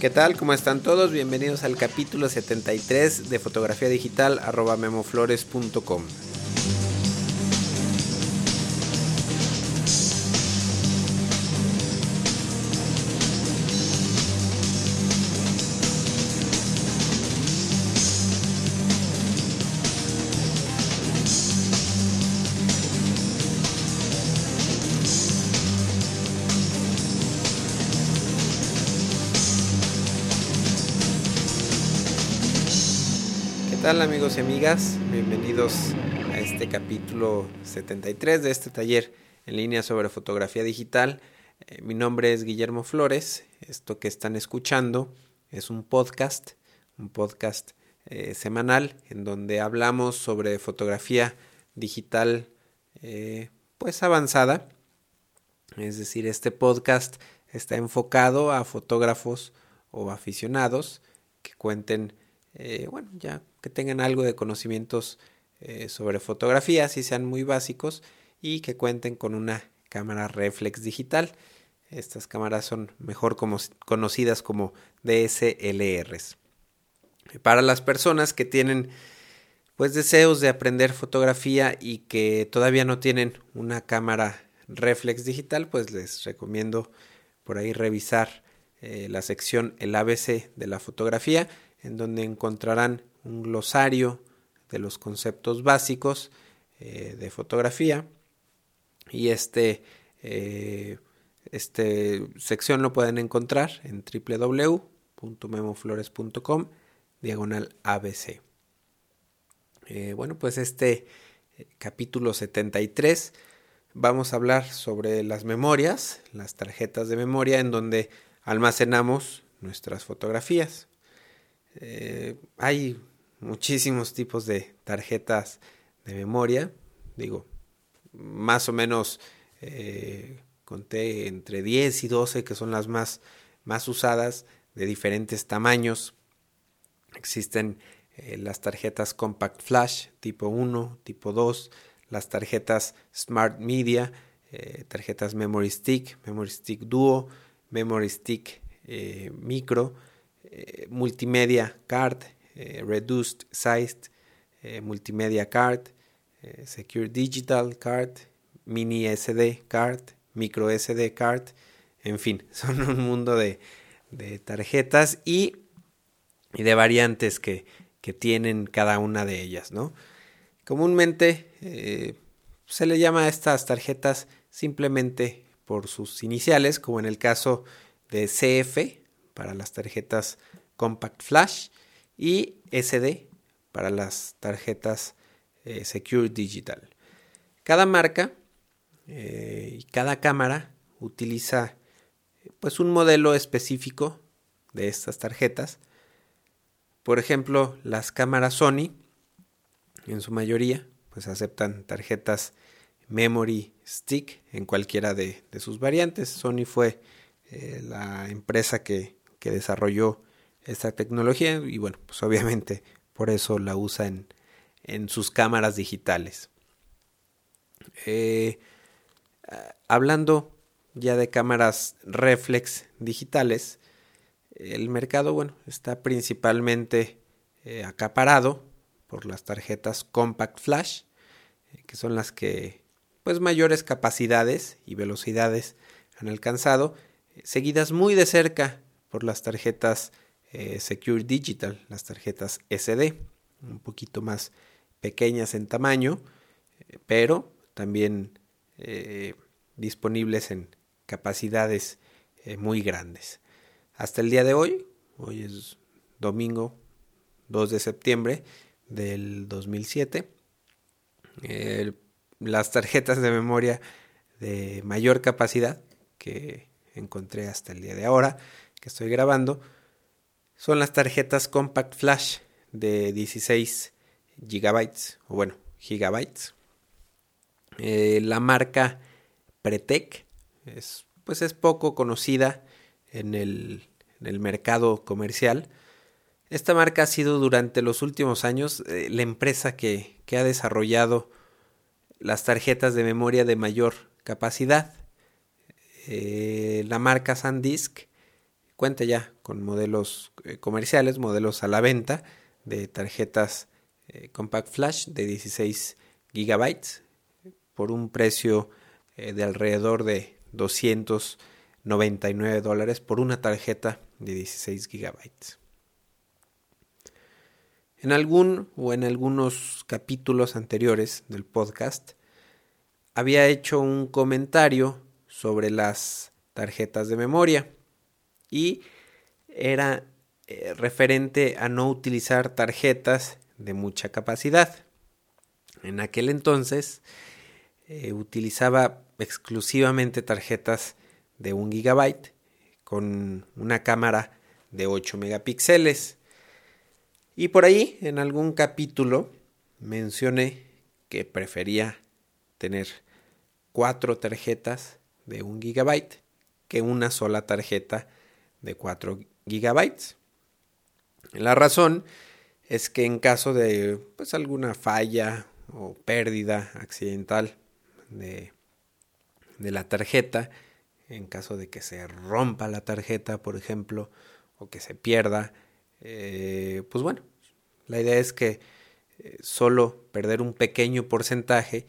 ¿Qué tal? ¿Cómo están todos? Bienvenidos al capítulo 73 de fotografía digital arroba memoflores.com. amigos y amigas? Bienvenidos a este capítulo 73 de este taller en línea sobre fotografía digital. Eh, mi nombre es Guillermo Flores. Esto que están escuchando es un podcast, un podcast eh, semanal en donde hablamos sobre fotografía digital eh, pues avanzada. Es decir, este podcast está enfocado a fotógrafos o aficionados que cuenten eh, bueno, ya que tengan algo de conocimientos eh, sobre fotografía, si sean muy básicos, y que cuenten con una cámara reflex digital. Estas cámaras son mejor conocidas como DSLRs. Para las personas que tienen pues deseos de aprender fotografía y que todavía no tienen una cámara reflex digital, pues les recomiendo por ahí revisar eh, la sección el ABC de la fotografía en donde encontrarán un glosario de los conceptos básicos eh, de fotografía y este, eh, este sección lo pueden encontrar en www.memoflores.com diagonal ABC. Eh, bueno, pues este capítulo 73 vamos a hablar sobre las memorias, las tarjetas de memoria en donde almacenamos nuestras fotografías. Eh, hay muchísimos tipos de tarjetas de memoria. Digo, más o menos eh, conté entre 10 y 12 que son las más, más usadas de diferentes tamaños. Existen eh, las tarjetas Compact Flash tipo 1, tipo 2, las tarjetas Smart Media, tarjetas Memory Stick, Memory Stick Duo, Memory Stick Micro, eh, multimedia card, eh, reduced sized eh, multimedia card, secure digital card, mini SD card, micro SD card, en fin, son un mundo de, tarjetas y, de variantes que, que, tienen cada una de ellas, ¿no? Comúnmente se le llama a estas tarjetas simplemente por sus iniciales, como en el caso de CF, para las tarjetas Compact Flash y SD para las tarjetas eh, Secure Digital. Cada marca eh, y cada cámara utiliza pues un modelo específico de estas tarjetas. Por ejemplo, las cámaras Sony en su mayoría pues aceptan tarjetas Memory Stick en cualquiera de, sus variantes. Sony fue eh, la empresa que que desarrolló esta tecnología y bueno, pues obviamente por eso la usa en, en sus cámaras digitales. Eh, hablando ya de cámaras reflex digitales, el mercado bueno, está principalmente eh, acaparado por las tarjetas Compact Flash, eh, que son las que pues mayores capacidades y velocidades han alcanzado, seguidas muy de cerca por las tarjetas eh, Secure Digital, las tarjetas SD, un poquito más pequeñas en tamaño, eh, pero también eh, disponibles en capacidades muy grandes. Hasta el día de hoy, hoy es domingo 2 de septiembre del 2007, las tarjetas de memoria de mayor capacidad que encontré hasta el día de ahora que estoy grabando son las tarjetas Compact Flash de 16 gigabytes o bueno gigabytes. Eh, la marca Pretec es pues es poco conocida en el, mercado comercial. Esta marca ha sido durante los últimos años eh, la empresa que, que ha desarrollado las tarjetas de memoria de mayor capacidad. Eh, la marca SanDisk cuenta ya con modelos eh, comerciales, modelos a la venta de tarjetas eh, Compact Flash de 16 gigabytes por un precio eh, de alrededor de 299 dólares por una tarjeta de 16 gigabytes. En algún o en algunos capítulos anteriores del podcast había hecho un comentario sobre las tarjetas de memoria y era eh, referente a no utilizar tarjetas de mucha capacidad. En aquel entonces eh, utilizaba exclusivamente tarjetas de un gigabyte con una cámara de 8 megapíxeles. Y por ahí, en algún capítulo, mencioné que prefería tener cuatro tarjetas de un gigabyte que una sola tarjeta de 4 gigabytes. La razón es que en caso de pues, alguna falla o pérdida accidental de, de la tarjeta, en caso de que se rompa la tarjeta, por ejemplo, o que se pierda, eh, pues bueno, la idea es que eh, solo perder un pequeño porcentaje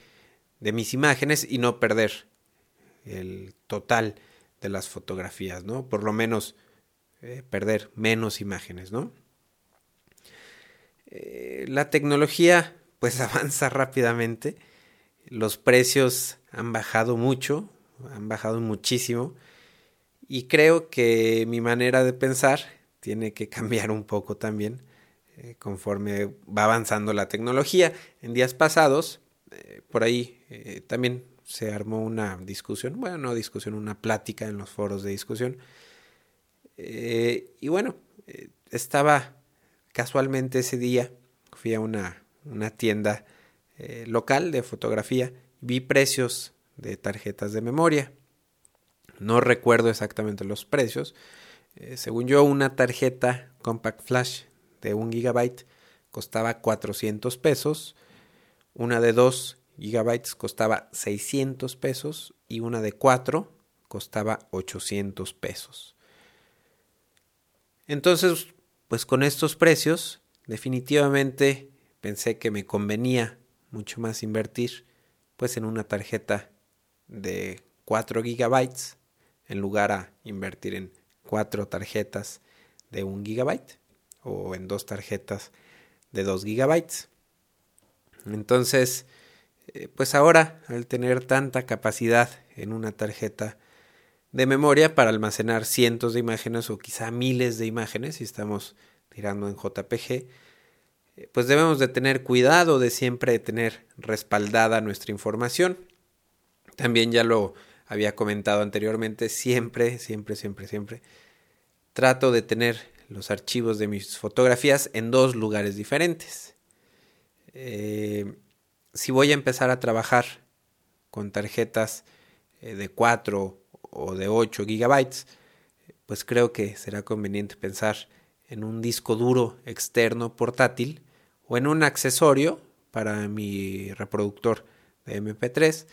de mis imágenes y no perder el total de las fotografías, ¿no? Por lo menos eh, perder menos imágenes, ¿no? Eh, la tecnología pues avanza rápidamente, los precios han bajado mucho, han bajado muchísimo y creo que mi manera de pensar tiene que cambiar un poco también eh, conforme va avanzando la tecnología. En días pasados, por ahí también se armó una discusión, bueno, no discusión, una plática en los foros de discusión. Eh, y bueno, eh, estaba casualmente ese día, fui a una, una tienda eh, local de fotografía, vi precios de tarjetas de memoria. No recuerdo exactamente los precios. según yo, una tarjeta Compact Flash de un gigabyte costaba 400 pesos. Una de 2 gigabytes costaba 600 pesos y una de 4 costaba 800 pesos. Entonces, pues con estos precios, definitivamente pensé que me convenía mucho más invertir pues en una tarjeta de 4 gigabytes en lugar a invertir en cuatro tarjetas de 1 gigabyte o en dos tarjetas de 2 gigabytes. Entonces, eh, pues ahora, al tener tanta capacidad en una tarjeta de memoria para almacenar cientos de imágenes o quizá miles de imágenes si estamos tirando en JPG, eh, pues debemos de tener cuidado de siempre tener respaldada nuestra información. También ya lo había comentado anteriormente, siempre, siempre, siempre, siempre trato de tener los archivos de mis fotografías en dos lugares diferentes. Eh, si voy a empezar a trabajar con tarjetas eh, de 4 o de 8 gigabytes, pues creo que será conveniente pensar en un disco duro externo portátil o en un accesorio para mi reproductor de MP3,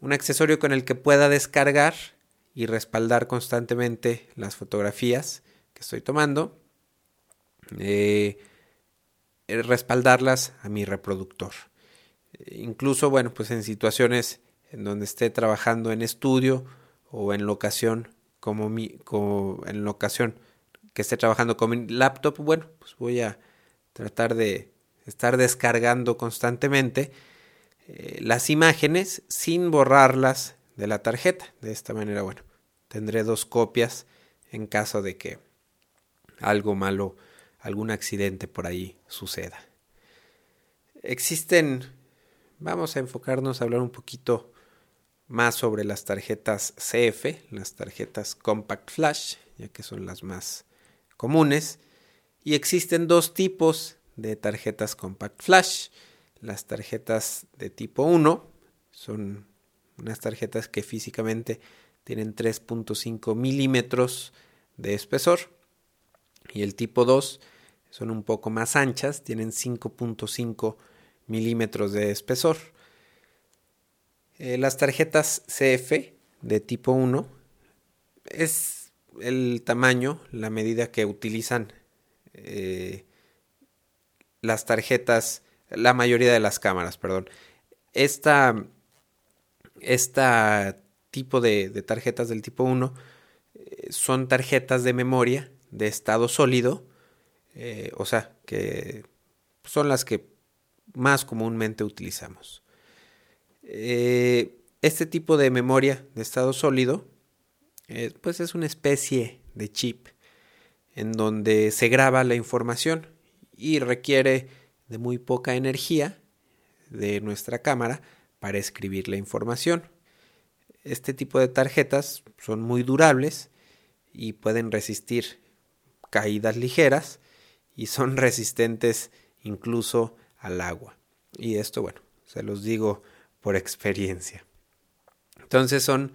un accesorio con el que pueda descargar y respaldar constantemente las fotografías que estoy tomando, eh, respaldarlas a mi reproductor incluso, bueno, pues en situaciones en donde esté trabajando en estudio o en locación como mi, como en locación que esté trabajando con mi laptop, bueno, pues voy a tratar de estar descargando constantemente eh, las imágenes sin borrarlas de la tarjeta. De esta manera, bueno, tendré dos copias en caso de que algo malo, algún accidente por ahí suceda. Existen vamos a enfocarnos a hablar un poquito más sobre las tarjetas CF, las tarjetas Compact Flash, ya que son las más comunes. Y existen dos tipos de tarjetas Compact Flash. Las tarjetas de tipo 1 son unas tarjetas que físicamente tienen 3.5 milímetros de espesor. Y el tipo 2 son un poco más anchas, tienen 5.5 milímetros de espesor. Eh, las tarjetas CF de tipo 1 es el tamaño, la medida que utilizan eh, las tarjetas, la mayoría de las cámaras, perdón. Esta, esta tipo de, tarjetas del tipo 1 eh, son tarjetas de memoria de estado sólido, o sea, que son las que más comúnmente utilizamos. este tipo de memoria de estado sólido eh, pues es una especie de chip en donde se graba la información y requiere de muy poca energía de nuestra cámara para escribir la información. Este tipo de tarjetas son muy durables y pueden resistir caídas ligeras y son resistentes incluso al agua. Y esto, bueno, se los digo por experiencia. Entonces son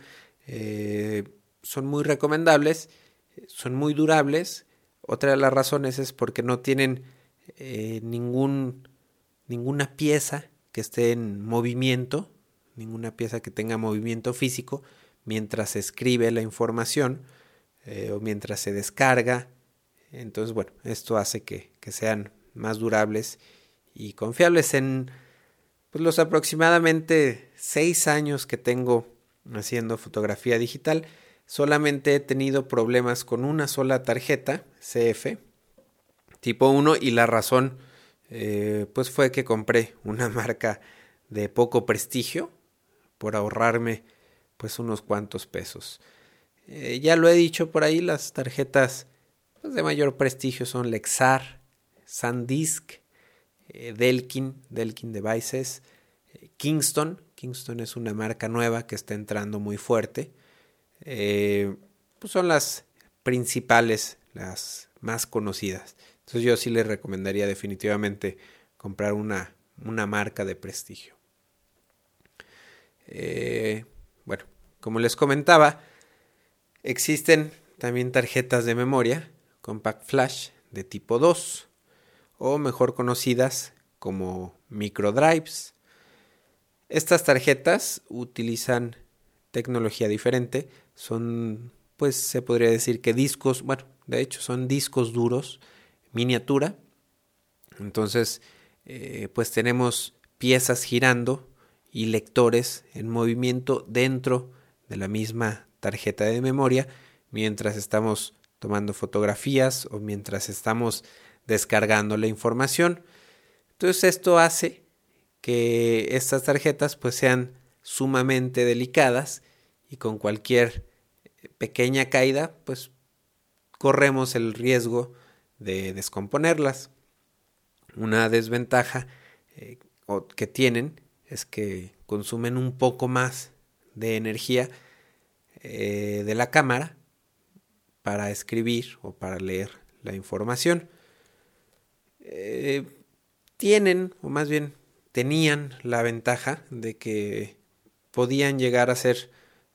eh, son muy recomendables, son muy durables. Otra de las razones es porque no tienen eh, ningún, ninguna pieza que esté en movimiento, ninguna pieza que tenga movimiento físico mientras se escribe la información eh, o mientras se descarga. Entonces, bueno, esto hace que, que sean más durables y confiables. En pues, los aproximadamente seis años que tengo haciendo fotografía digital, solamente he tenido problemas con una sola tarjeta CF tipo 1 y la razón eh, pues fue que compré una marca de poco prestigio por ahorrarme pues unos cuantos pesos. Eh, ya lo he dicho por ahí, las tarjetas pues, de mayor prestigio son Lexar, SanDisk, eh, Delkin, Delkin Devices, Kingston. Kingston es una marca nueva que está entrando muy fuerte. Eh, pues son las principales, las más conocidas. Entonces yo sí les recomendaría definitivamente comprar una, una marca de prestigio. Eh, bueno, como les comentaba, existen también tarjetas de memoria Compact Flash de tipo 2 o mejor conocidas como microdrives. Estas tarjetas utilizan tecnología diferente, son, pues se podría decir que discos, bueno, de hecho son discos duros, miniatura. Entonces, eh, pues tenemos piezas girando y lectores en movimiento dentro de la misma tarjeta de memoria mientras estamos tomando fotografías o mientras estamos descargando la información. Entonces esto hace que estas tarjetas pues sean sumamente delicadas y con cualquier pequeña caída, pues corremos el riesgo de descomponerlas. Una desventaja eh, que tienen es que consumen un poco más de energía eh, de la cámara para escribir o para leer la información. Eh, tienen, o más bien tenían la ventaja de que podían llegar a ser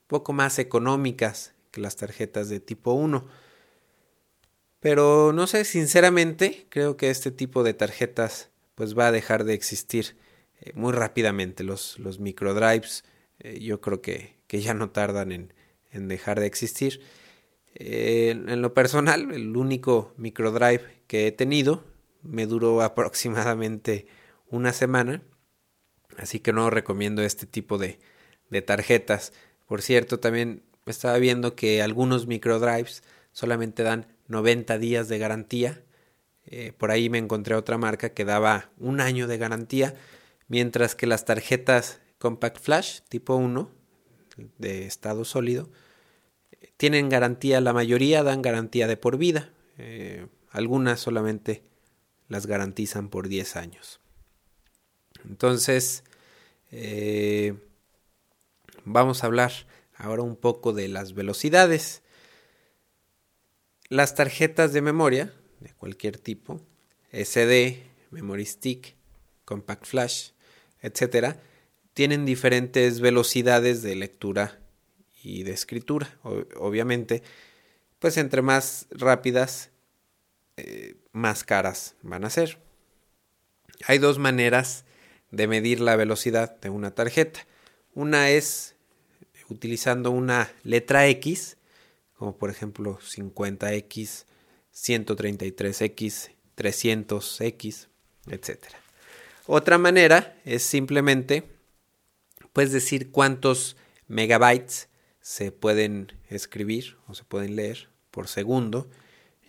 poco más económicas que las tarjetas de tipo 1. Pero no sé, sinceramente, creo que este tipo de tarjetas pues va a dejar de existir eh, muy rápidamente. Los, los microdrives eh, yo creo que, que, ya no tardan en, en dejar de existir. En lo personal, el único microdrive que he tenido me duró aproximadamente una semana. Así que no recomiendo este tipo de, de tarjetas. Por cierto, también estaba viendo que algunos microdrives solamente dan 90 días de garantía. Eh, por ahí me encontré otra marca que daba un año de garantía, mientras que las tarjetas Compact Flash tipo 1 de estado sólido tienen garantía, la mayoría dan garantía de por vida, eh, algunas solamente las garantizan por 10 años. Entonces, eh, vamos a hablar ahora un poco de las velocidades. Las tarjetas de memoria de cualquier tipo, SD, Memory Stick, Compact Flash, etcétera, tienen diferentes velocidades de lectura y de escritura. obviamente, pues entre más rápidas, eh, más caras van a ser. Hay dos maneras de medir la velocidad de una tarjeta. Una es utilizando una letra X, como por ejemplo 50X, 133X, 300X, etc. Otra manera es simplemente pues decir cuántos megabytes se pueden escribir o se pueden leer por segundo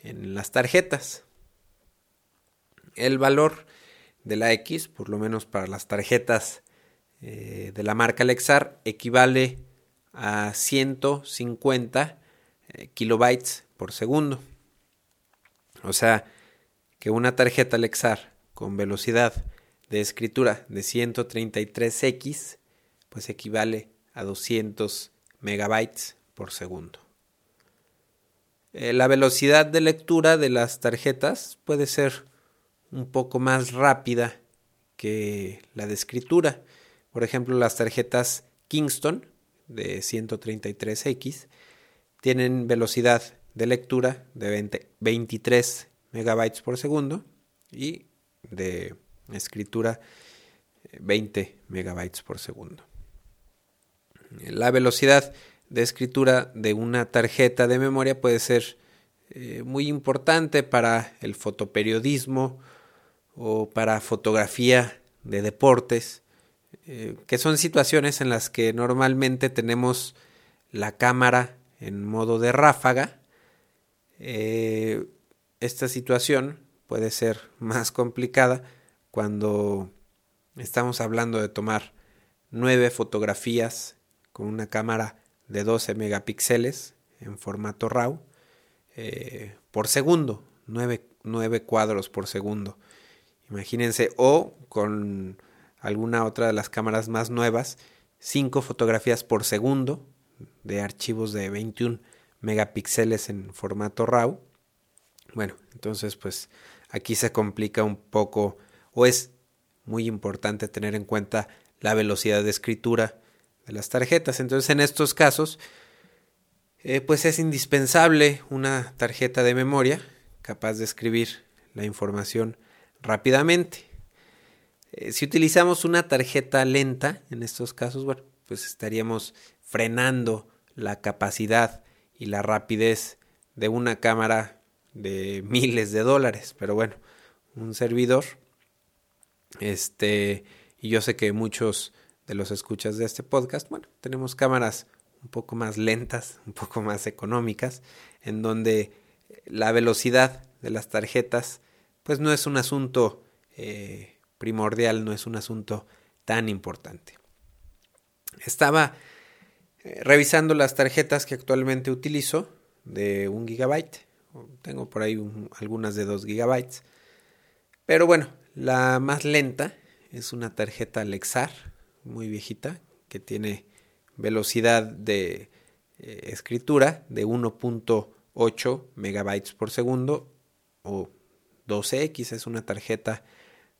en las tarjetas. El valor de la X, por lo menos para las tarjetas eh, de la marca Lexar, equivale a 150 eh, kilobytes por segundo. O sea, que una tarjeta Lexar con velocidad de escritura de 133X, pues equivale a 200 megabytes por segundo. Eh, la velocidad de lectura de las tarjetas puede ser un poco más rápida que la de escritura. Por ejemplo, las tarjetas Kingston de 133X tienen velocidad de lectura de 23 megabytes por segundo y de escritura 20 megabytes por segundo. La velocidad de escritura de una tarjeta de memoria puede ser eh, muy importante para el fotoperiodismo o para fotografía de deportes, eh, que son situaciones en las que normalmente tenemos la cámara en modo de ráfaga. Eh, esta situación puede ser más complicada cuando estamos hablando de tomar nueve fotografías con una cámara de 12 megapíxeles en formato RAW eh, por segundo, 9, 9 cuadros por segundo. Imagínense, o con alguna otra de las cámaras más nuevas, 5 fotografías por segundo de archivos de 21 megapíxeles en formato RAW. Bueno, entonces pues aquí se complica un poco o es muy importante tener en cuenta la velocidad de escritura de las tarjetas. Entonces en estos casos eh, pues es indispensable una tarjeta de memoria capaz de escribir la información rápidamente. Eh, si utilizamos una tarjeta lenta, en estos casos, bueno, pues estaríamos frenando la capacidad y la rapidez de una cámara de miles de dólares. Pero bueno, un servidor, este, y yo sé que muchos de los escuchas de este podcast, bueno, tenemos cámaras un poco más lentas, un poco más económicas, en donde la velocidad de las tarjetas, pues no es un asunto eh, primordial, no es un asunto tan importante. Estaba eh, revisando las tarjetas que actualmente utilizo de un gigabyte. Tengo por ahí algunas de 2 gigabytes. Pero bueno, la más lenta es una tarjeta Lexar, muy viejita, que tiene velocidad de eh, escritura de 1.8 megabytes por segundo o 12X, es una tarjeta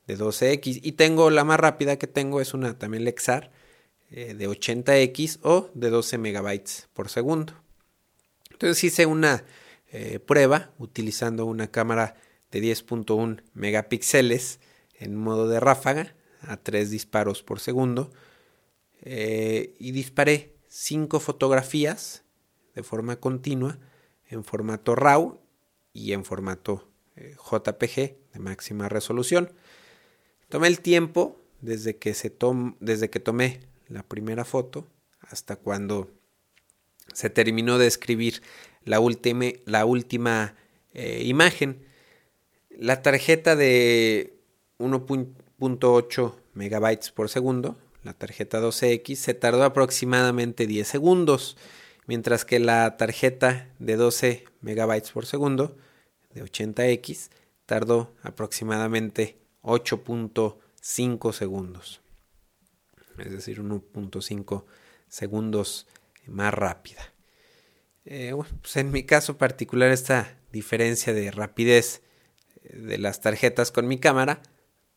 de 12X. Y tengo la más rápida que tengo es una también Lexar eh, de 80X o de 12 megabytes por segundo. Entonces hice una eh, prueba utilizando una cámara de 10.1 megapíxeles en modo de ráfaga a 3 disparos por segundo eh, y disparé 5 fotografías de forma continua en formato RAW y en formato JPG de máxima resolución. Tomé el tiempo desde que, se desde que tomé la primera foto hasta cuando se terminó de escribir la, la última eh, imagen. La tarjeta de 1.8 megabytes por segundo, la tarjeta 12X, se tardó aproximadamente 10 segundos, mientras que la tarjeta de 12 megabytes por segundo, de 80X, tardó aproximadamente 8.5 segundos es decir, 1.5 segundos más rápida. Eh, pues en mi caso particular esta diferencia de rapidez eh, de las tarjetas con mi cámara,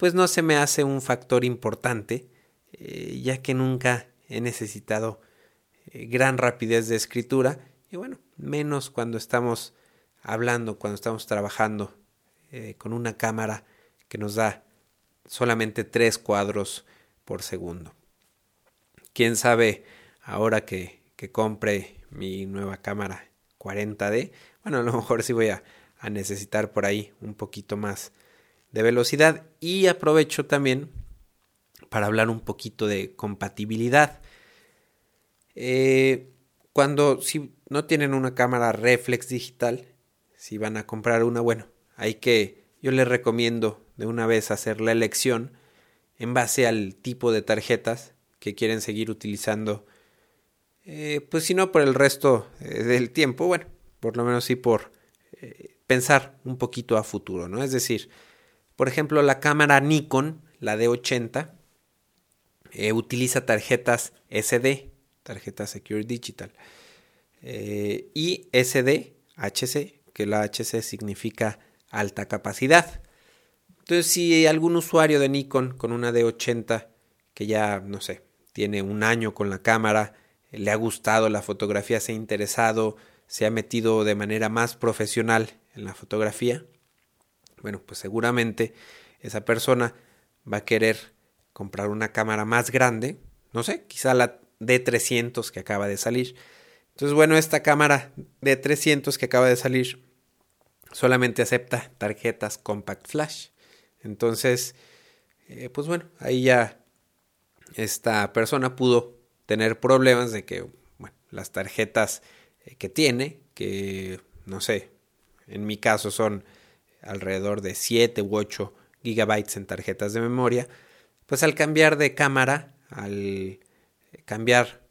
pues no se me hace un factor importante, eh, ya que nunca he necesitado gran rapidez de escritura y bueno, menos cuando estamos hablando, cuando estamos trabajando con una cámara que nos da solamente tres cuadros por segundo quién sabe ahora que, compre mi nueva cámara 40D. Bueno, a lo mejor sí voy a, a necesitar por ahí un poquito más de velocidad. Y aprovecho también para hablar un poquito de compatibilidad. Eh, cuando si no tienen una cámara reflex digital, si van a comprar una, bueno, hay que, yo les recomiendo de una vez hacer la elección en base al tipo de tarjetas que quieren seguir utilizando, eh, pues si no por el resto eh, del tiempo, bueno, por lo menos sí por pensar un poquito a futuro, ¿no? Es decir, por ejemplo, la cámara Nikon, la D80, utiliza tarjetas SD, tarjeta Secure Digital, y SD, HC, que la HC significa alta capacidad. Entonces, si algún usuario de Nikon con una D80 que ya, no sé, tiene un año con la cámara, le ha gustado la fotografía, se ha interesado, se ha metido de manera más profesional en la fotografía, bueno, pues seguramente esa persona va a querer comprar una cámara más grande, no sé, quizá la D300 que acaba de salir. Entonces, bueno, esta cámara D300 que acaba de salir solamente acepta tarjetas Compact Flash. Entonces, eh, pues bueno, ahí ya esta persona pudo tener problemas de que bueno, las tarjetas eh, que tiene, que no sé, en mi caso son alrededor de 7 u 8 gigabytes en tarjetas de memoria, pues al cambiar de cámara, al cambiar,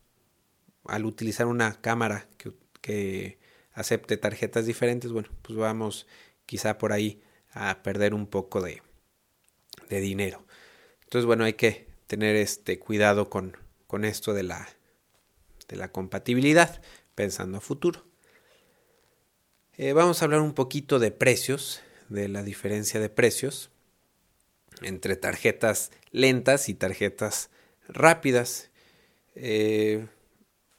al utilizar una cámara que, que acepte tarjetas diferentes, bueno, pues vamos quizá por ahí a perder un poco de, de dinero. Entonces, bueno, hay que tener este cuidado con, con esto de la, de la compatibilidad, pensando a futuro. Eh, vamos a hablar un poquito de precios, de la diferencia de precios entre tarjetas lentas y tarjetas rápidas. Eh,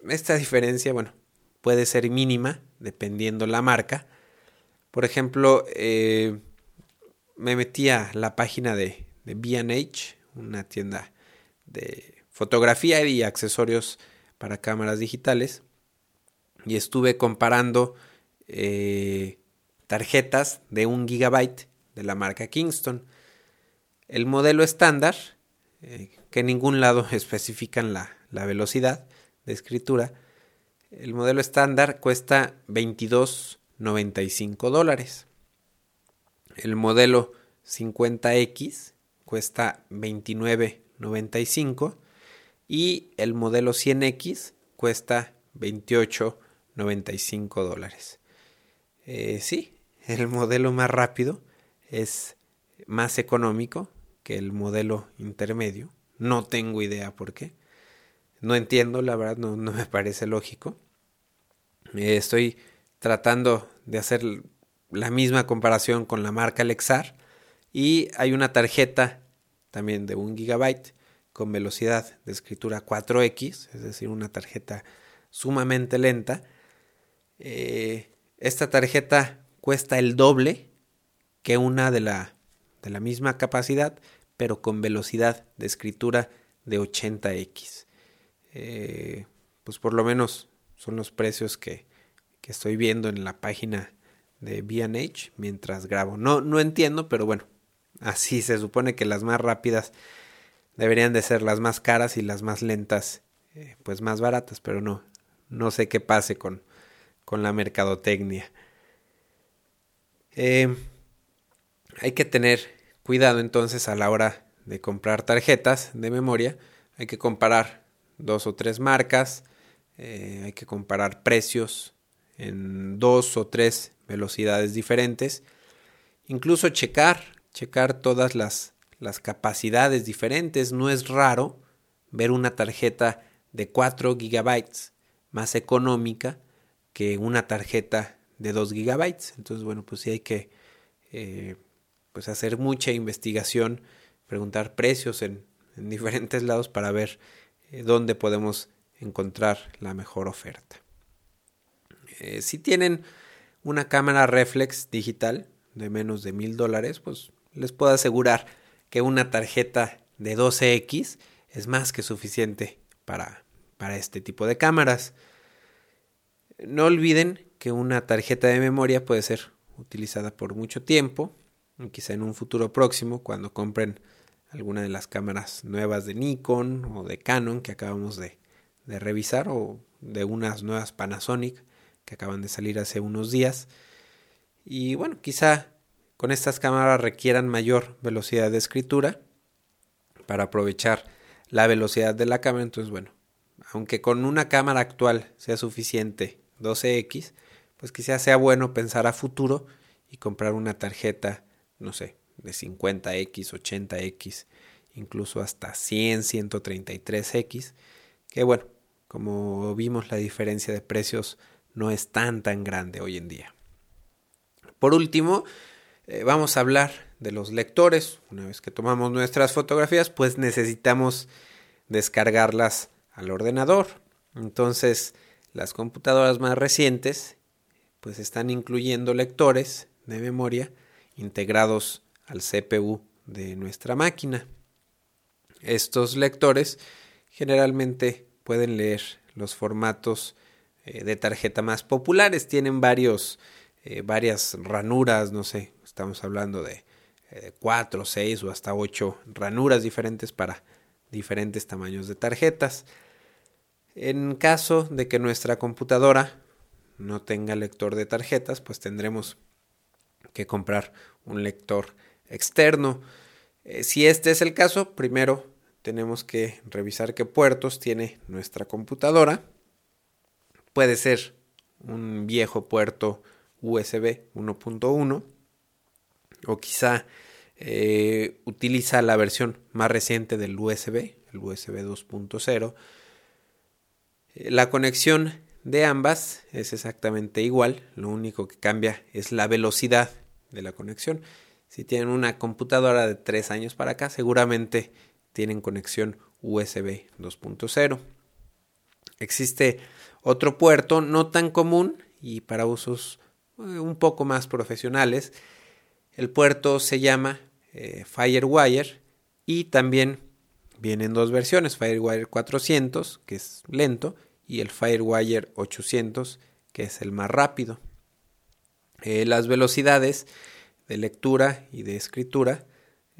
esta diferencia, bueno, puede ser mínima dependiendo la marca. Por ejemplo, eh, me metí a la página de, de BH, una tienda de fotografía y accesorios para cámaras digitales, y estuve comparando eh, tarjetas de un gigabyte de la marca Kingston. El modelo estándar, eh, que en ningún lado especifican la, la velocidad de escritura, el modelo estándar cuesta 22.95 dólares. El modelo 50X cuesta 29.95 y el modelo 100X cuesta 28.95 dólares. Eh, sí, el modelo más rápido es más económico que el modelo intermedio. No tengo idea por qué. No entiendo, la verdad, no, me parece lógico. Eh, estoy tratando de hacer la misma comparación con la marca Lexar y hay una tarjeta también de un gigabyte con velocidad de escritura 4X, es decir, una tarjeta sumamente lenta. Eh, esta tarjeta cuesta el doble que una de la, de la misma capacidad, pero con velocidad de escritura de 80X. Eh, pues por lo menos son los precios que, que estoy viendo en la página de BH mientras grabo. No, no entiendo, pero bueno, así se supone que las más rápidas deberían de ser las más caras y las más lentas eh, pues más baratas, pero no, no sé qué pase con, con la mercadotecnia. Eh, hay que tener cuidado entonces a la hora de comprar tarjetas de memoria, hay que comparar dos o tres marcas, eh, hay que comparar precios en dos o tres velocidades diferentes, incluso checar, checar todas las, las capacidades diferentes. No es raro ver una tarjeta de 4 gigabytes más económica que una tarjeta de 2 gigabytes. Entonces, bueno, pues sí hay que eh, pues hacer mucha investigación, preguntar precios en, en diferentes lados para ver eh, dónde podemos encontrar la mejor oferta. Eh, si tienen una cámara reflex digital de menos de mil dólares, pues les puedo asegurar que una tarjeta de 12X es más que suficiente para, para este tipo de cámaras. No olviden que una tarjeta de memoria puede ser utilizada por mucho tiempo, quizá en un futuro próximo, cuando compren alguna de las cámaras nuevas de Nikon o de Canon que acabamos de, revisar o de unas nuevas Panasonic que acaban de salir hace unos días. Y bueno, quizá con estas cámaras requieran mayor velocidad de escritura para aprovechar la velocidad de la cámara. Entonces, bueno, aunque con una cámara actual sea suficiente 12X, pues quizás sea bueno pensar a futuro y comprar una tarjeta, no sé, de 50X, 80X, incluso hasta 100, 133X, que bueno, como vimos la diferencia de precios no es tan tan grande hoy en día. Por último, eh, vamos a hablar de los lectores. Una vez que tomamos nuestras fotografías, pues necesitamos descargarlas al ordenador. Entonces, las computadoras más recientes pues están incluyendo lectores de memoria integrados al CPU de nuestra máquina. Estos lectores generalmente pueden leer los formatos eh, de tarjeta más populares, tienen varios, eh, varias ranuras, no sé, estamos hablando de eh, cuatro, seis o hasta ocho ranuras diferentes para diferentes tamaños de tarjetas. En caso de que nuestra computadora no tenga lector de tarjetas, pues tendremos que comprar un lector externo. Eh, si este es el caso, primero tenemos que revisar qué puertos tiene nuestra computadora. Puede ser un viejo puerto USB 1.1 o quizá eh, utiliza la versión más reciente del USB, el USB 2.0. Eh, la conexión de ambas es exactamente igual, lo único que cambia es la velocidad de la conexión. Si tienen una computadora de 3 años para acá, seguramente tienen conexión USB 2.0. Existe otro puerto no tan común y para usos eh, un poco más profesionales. El puerto se llama eh, Firewire y también vienen dos versiones, Firewire 400 que es lento y el Firewire 800 que es el más rápido. Eh, las velocidades de lectura y de escritura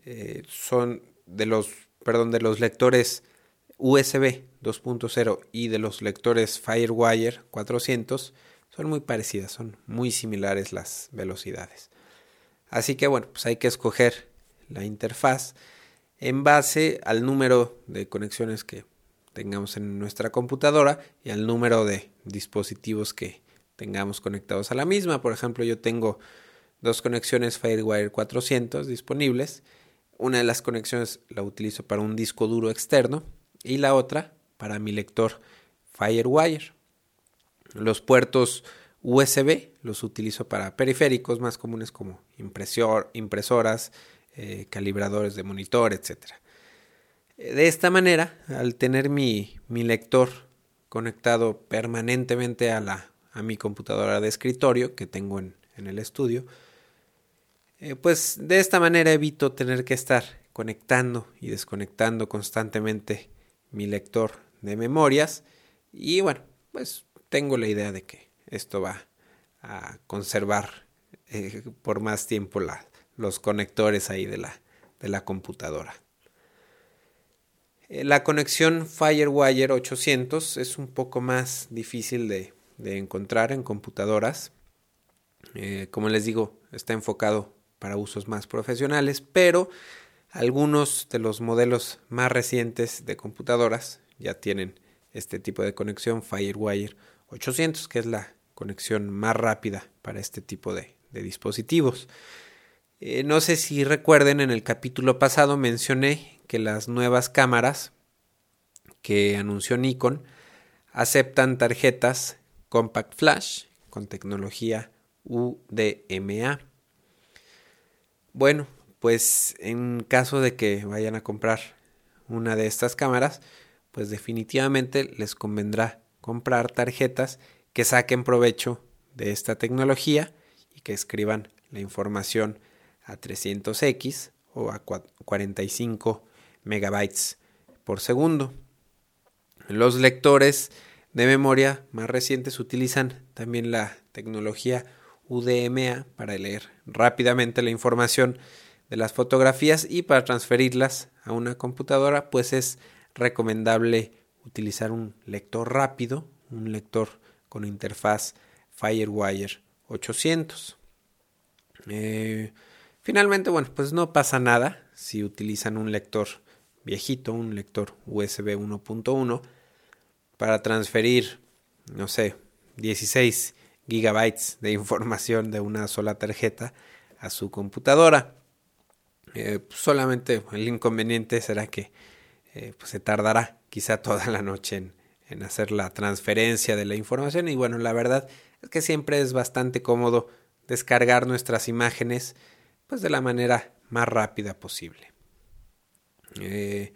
eh, son de los, perdón, de los lectores USB 2.0 y de los lectores Firewire 400 son muy parecidas, son muy similares las velocidades. Así que bueno, pues hay que escoger la interfaz en base al número de conexiones que tengamos en nuestra computadora y al número de dispositivos que tengamos conectados a la misma. Por ejemplo, yo tengo dos conexiones Firewire 400 disponibles. Una de las conexiones la utilizo para un disco duro externo y la otra para mi lector Firewire. Los puertos USB los utilizo para periféricos más comunes como impresor, impresoras, eh, calibradores de monitor, etc. De esta manera, al tener mi, mi lector conectado permanentemente a, la, a mi computadora de escritorio que tengo en, en el estudio, eh, pues de esta manera evito tener que estar conectando y desconectando constantemente mi lector de memorias y bueno, pues tengo la idea de que esto va a conservar eh, por más tiempo los conectores ahí de la, de la computadora. Eh, la conexión Firewire 800 es un poco más difícil de, encontrar en computadoras. Eh, como les digo, está enfocado para usos más profesionales, pero algunos de los modelos más recientes de computadoras ya tienen este tipo de conexión Firewire 800, que es la conexión más rápida para este tipo de, de dispositivos. Eh, no sé si recuerden, en el capítulo pasado mencioné que las nuevas cámaras que anunció Nikon aceptan tarjetas Compact Flash con tecnología UDMA. Bueno, pues en caso de que vayan a comprar una de estas cámaras, pues definitivamente les convendrá comprar tarjetas que saquen provecho de esta tecnología y que escriban la información a 300x o a 45 megabytes por segundo. Los lectores de memoria más recientes utilizan también la tecnología UDMA para leer rápidamente la información de las fotografías y para transferirlas a una computadora pues es recomendable utilizar un lector rápido, un lector con interfaz Firewire 800. Eh, finalmente, bueno, pues no pasa nada si utilizan un lector viejito, un lector USB 1.1 para transferir, no sé, 16 gigabytes de información de una sola tarjeta a su computadora. Eh, solamente el inconveniente será que eh, pues se tardará quizá toda la noche en, en, hacer la transferencia de la información y bueno la verdad es que siempre es bastante cómodo descargar nuestras imágenes pues de la manera más rápida posible eh,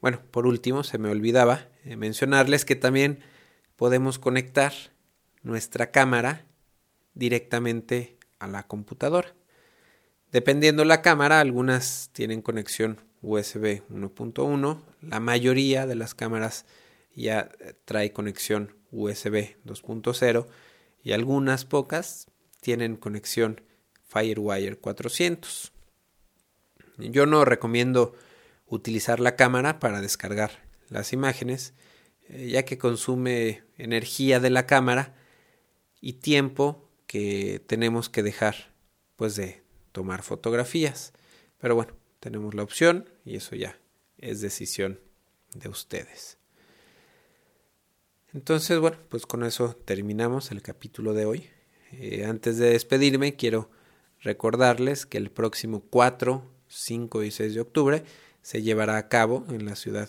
bueno por último se me olvidaba mencionarles que también podemos conectar nuestra cámara directamente a la computadora. Dependiendo la cámara, algunas tienen conexión USB 1.1, la mayoría de las cámaras ya trae conexión USB 2.0 y algunas pocas tienen conexión Firewire 400. Yo no recomiendo utilizar la cámara para descargar las imágenes, eh, ya que consume energía de la cámara y tiempo que tenemos que dejar pues de tomar fotografías. Pero bueno, tenemos la opción y eso ya es decisión de ustedes. Entonces, bueno, pues con eso terminamos el capítulo de hoy. Eh, antes de despedirme, quiero recordarles que el próximo 4, 5 y 6 de octubre se llevará a cabo en la ciudad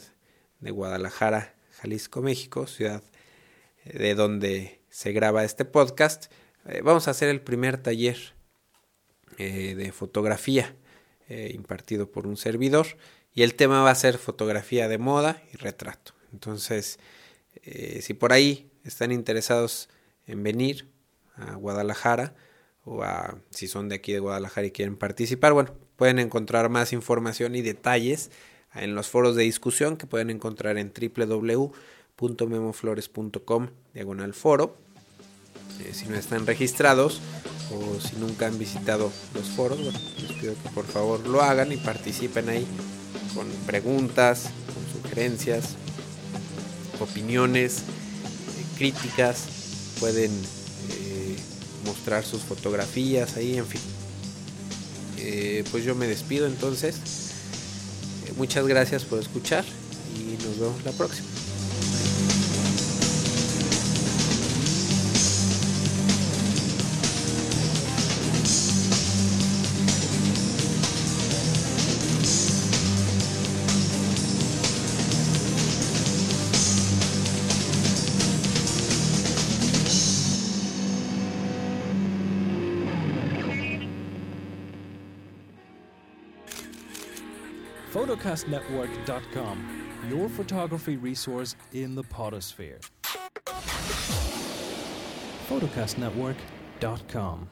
de Guadalajara, Jalisco, México, ciudad eh, de donde se graba este podcast, eh, vamos a hacer el primer taller eh, de fotografía impartido por un servidor y el tema va a ser fotografía de moda y retrato. Entonces, si por ahí están interesados en venir a Guadalajara o a, si son de aquí de Guadalajara y quieren participar, bueno, pueden encontrar más información y detalles en los foros de discusión que pueden encontrar en www.memoflores.com diagonal foro. Eh, si no están registrados o si nunca han visitado los foros, les pido que por favor lo hagan y participen ahí con preguntas, con sugerencias, opiniones, eh, críticas. Pueden eh, mostrar sus fotografías ahí, en fin. Pues yo me despido entonces Muchas gracias por escuchar y nos vemos la próxima. photocastnetwork.com, your photography resource in the potosphere. photocastnetwork.com